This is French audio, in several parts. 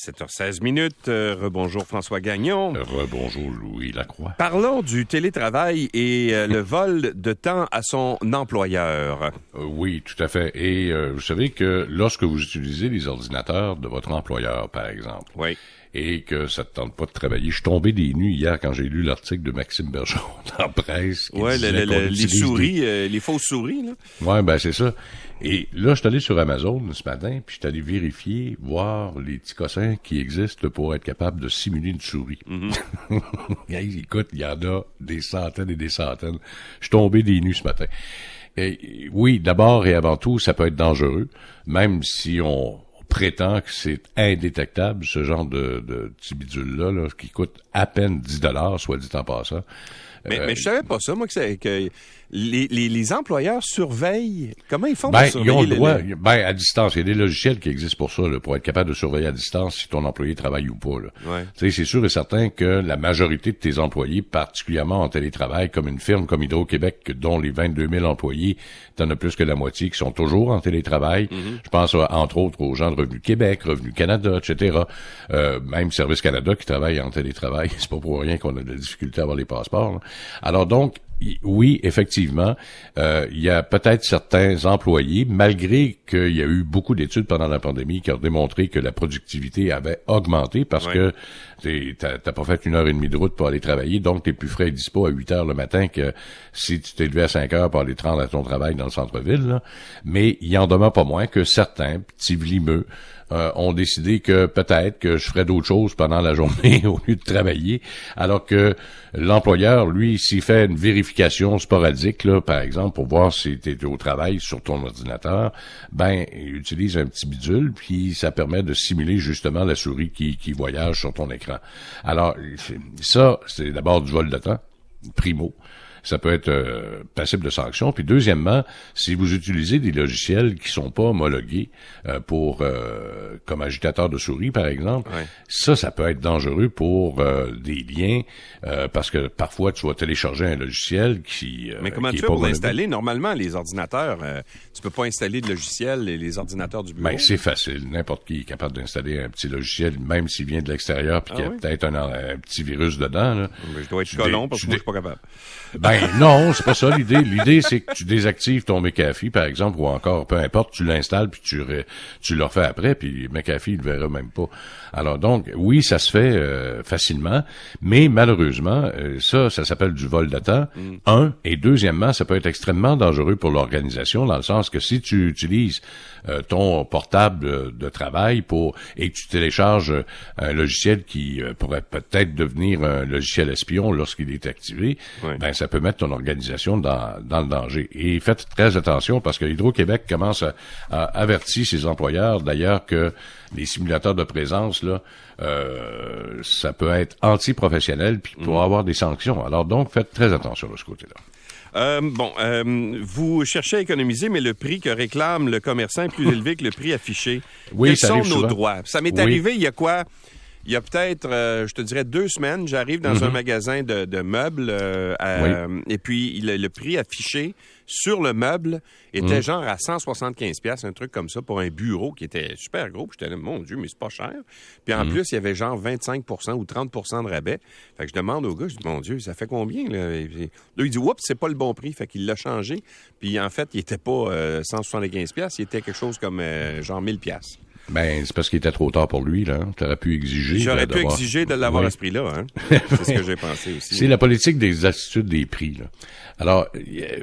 7h16 minutes. Euh, rebonjour François Gagnon. Rebonjour Louis Lacroix. Parlons du télétravail et euh, le vol de temps à son employeur. Euh, oui, tout à fait. Et vous savez que lorsque vous utilisez les ordinateurs de votre employeur, par exemple, oui et que ça te tente pas de travailler. Je suis tombé des nues hier quand j'ai lu l'article de Maxime Bergeron dans la presse. Ouais, les souris, les fausses souris, là. Ouais, ben c'est ça. Et là, je suis allé sur Amazon ce matin, puis je suis allé vérifier, voir les petits cossins qui existent pour être capable de simuler une souris. Mm Écoute, il y en a des centaines et des centaines. Je suis tombé des nues ce matin. Et, oui, d'abord et avant tout, ça peut être dangereux, même si on, prétend que c'est indétectable, ce genre de, de petit bidule-là, là, qui coûte à peine 10 dollars, soit dit en passant. Mais, euh, mais je savais pas ça, moi, que, que les, les, les, employeurs surveillent. Comment ils font ben, pour surveiller ils ont le droit. Ben, à distance. Il y a des logiciels qui existent pour ça, là, pour être capable de surveiller à distance si ton employé travaille ou pas. Ouais. C'est sûr et certain que la majorité de tes employés, particulièrement en télétravail, comme une firme comme Hydro-Québec, dont les 22 000 employés, t'en as plus que la moitié qui sont toujours en télétravail. Mm-hmm. Je pense entre autres aux gens de Revenu Québec, Revenu Canada, etc. Euh, même Service Canada qui travaille en télétravail. C'est pas pour rien qu'on a de la difficulté à avoir les passeports. Alors donc, oui, effectivement, euh, il y a peut-être certains employés, malgré qu'il y a eu beaucoup d'études pendant la pandémie qui ont démontré que la productivité avait augmenté parce que t'as pas fait une heure et demie de route pour aller travailler, donc t'es plus frais et dispo à 8 heures le matin que si tu t'es levé à 5 heures pour aller te rendre à ton travail dans le centre-ville. Mais il en demeure pas moins que certains petits vlimeux euh, ont décidé que peut-être que je ferais d'autres choses pendant la journée au lieu de travailler, alors que l'employeur, lui, s'il fait une vérification sporadique, là, par exemple, pour voir si tu es au travail sur ton ordinateur, ben, il utilise un petit bidule, puis ça permet de simuler justement la souris qui, qui voyage sur ton écran. Alors, ça, c'est d'abord du vol de temps, primo ça peut être euh, passible de sanction. Puis deuxièmement, si vous utilisez des logiciels qui sont pas homologués euh, pour euh, comme agitateur de souris par exemple, ça ça peut être dangereux pour des liens parce que parfois tu vas télécharger un logiciel qui Mais comment tu fais pour l'installer? Normalement les ordinateurs tu peux pas installer de logiciel les, les ordinateurs du bureau. Ben, c'est facile, n'importe qui est capable d'installer un petit logiciel même s'il vient de l'extérieur puis qu'il y a ah peut-être un, petit virus dedans là. je dois être colon parce que moi je suis pas capable. Ben non, c'est pas ça l'idée. L'idée, c'est que tu désactives ton McAfee, par exemple, ou encore, peu importe, tu l'installes, puis tu, tu le refais après, puis McAfee, il le verra même pas. Alors donc, oui, ça se fait euh, facilement, mais malheureusement, euh, ça, ça s'appelle du vol de temps. Mm. Un, et deuxièmement, ça peut être extrêmement dangereux pour l'organisation, dans le sens que si tu utilises euh, ton portable de travail pour et que tu télécharges un logiciel qui pourrait peut-être devenir un logiciel espion lorsqu'il est activé, ben ça peut mettre ton organisation dans, dans le danger. Et faites très attention parce que Hydro-Québec commence à, à avertir ses employeurs d'ailleurs que les simulateurs de présence, là, euh, ça peut être anti-professionnel puis pour mhm. avoir des sanctions. Alors donc, faites très attention de ce côté-là. Euh, bon, euh, vous cherchez à économiser, mais le prix que réclame le commerçant est plus élevé que le prix affiché. Oui, Quels ça sont nos droits? Ça m'est arrivé il y a quoi? Il y a peut-être, euh, je te dirais, deux semaines, j'arrive dans un mhm. magasin de, meubles euh, et puis le, prix affiché sur le meuble était mhm. genre à 175 pièces, un truc comme ça pour un bureau qui était super gros. J'étais là, mon Dieu, mais c'est pas cher. Puis en mhm. plus, il y avait genre 25% ou 30% de rabais. Fait que je demande au gars, je dis, mon Dieu, ça fait combien? Là, là il dit, oups, c'est pas le bon prix. Fait qu'il l'a changé. Puis en fait, il était pas 175 euh, pièces, il était quelque chose comme genre 1000 pièces. Ben, c'est parce qu'il était trop tard pour lui, là. Tu aurais pu exiger. J'aurais pu exiger de l'avoir à ce prix-là, hein. C'est ce que j'ai pensé aussi. C'est la politique des attitudes des prix, là. Alors,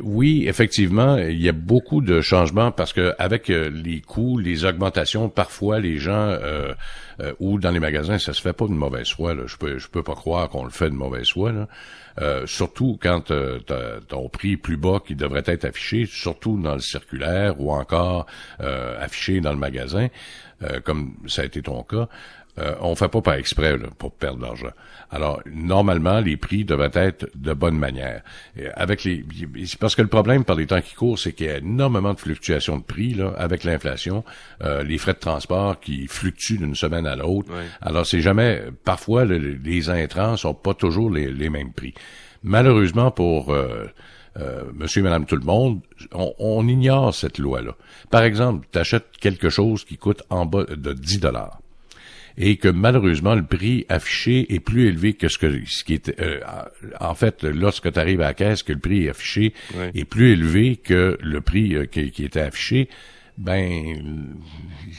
oui, effectivement, il y a beaucoup de changements parce que avec euh, les coûts, les augmentations, parfois les gens euh, euh, ou dans les magasins, ça se fait pas de mauvaise foi. Je peux, je peux pas croire qu'on le fait de mauvaise foi. Euh, surtout quand euh, ton prix plus bas qui devrait être affiché, surtout dans le circulaire ou encore affiché dans le magasin, comme ça a été ton cas. Euh, on fait pas par exprès pour perdre de l'argent. Alors normalement, les prix devraient être de bonne manière. avec les, parce que le problème par les temps qui courent, c'est qu'il y a énormément de fluctuations de prix là, avec l'inflation, euh, les frais de transport qui fluctuent d'une semaine à l'autre. Alors c'est jamais, parfois les intrants sont pas toujours les, mêmes prix. Malheureusement pour euh, euh, monsieur et madame tout le monde, on, on ignore cette loi-là. Par exemple, tu achètes quelque chose qui coûte en bas de 10 dollars et que malheureusement le prix affiché est plus élevé que ce que ce qui était euh, en fait lorsque tu arrives à la caisse que le prix affiché est plus élevé que le prix euh, qui, qui, était affiché. Ben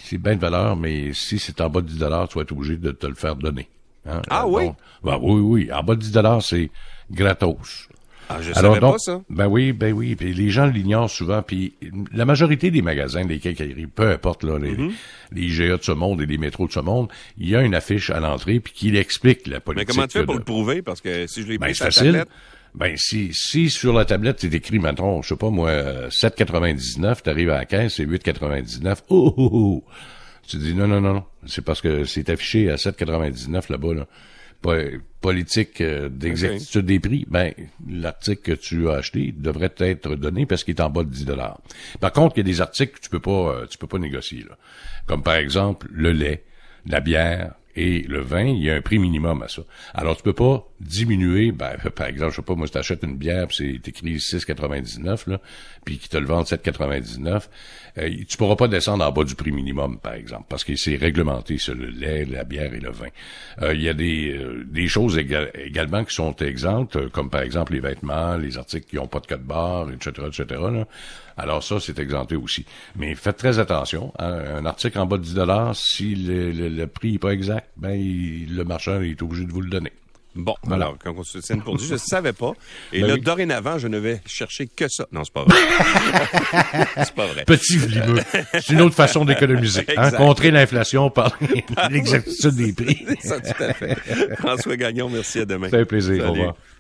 c'est bien de valeur mais si c'est en bas de 10 dollars tu vas être obligé de te le faire donner hein. ah oui? Ben, oui oui en bas de 10 dollars c'est gratos ah, je Alors, donc, pas ça. Ben oui, ben oui. Puis les gens l'ignorent souvent. Puis la majorité des magasins, des quincailleries, peu importe là, les, mm les IGA de ce monde et les métros de ce monde, il y a une affiche à l'entrée puis qui explique la politique. Mais comment tu fais pour le prouver? Parce que si je l'ai ben, facile. Ben, si, si sur la tablette, c'est écrit, maintenant, je sais pas, moi, 7,99, t'arrives à la caisse, c'est 8,99. Oh, oh, oh, Tu dis, non, non, non, non. C'est parce que c'est affiché à 7,99 là-bas, là politique euh, d'exactitude des prix, ben l'article que tu as acheté devrait être donné parce qu'il est en bas de 10 dollars. Par contre, il y a des articles que tu peux pas euh, tu peux pas négocier. Comme par exemple le lait, la bière, et le vin, il y a un prix minimum à ça. Alors, tu peux pas diminuer, ben, par exemple, je sais pas, moi, si t'achètes une bière, c'est écrit 6,99, là, puis qui te le vendent 7,99, euh, tu pourras pas descendre en bas du prix minimum, par exemple, parce que c'est réglementé sur le lait, la bière et le vin. Euh, il y a des, euh, des choses également qui sont exemptes, euh, comme par exemple les vêtements, les articles qui n'ont pas de code barre, etc., etc., là. Alors ça, c'est exempté aussi. Mais faites très attention. Hein. Un article en bas de 10 si le, le, prix n'est pas exact, ben le marchand est obligé de vous le donner. Bon, voilà. alors, quand on se tient pour je ne savais pas. Et ben là, dorénavant, je ne vais chercher que ça. Non, c'est pas vrai. c'est pas vrai. Petit vlimeux. C'est une autre façon d'économiser. Hein? Contrer l'inflation par l'exactitude des prix. ça, tout à fait. François Gagnon, merci à demain. C'est un plaisir. Au revoir.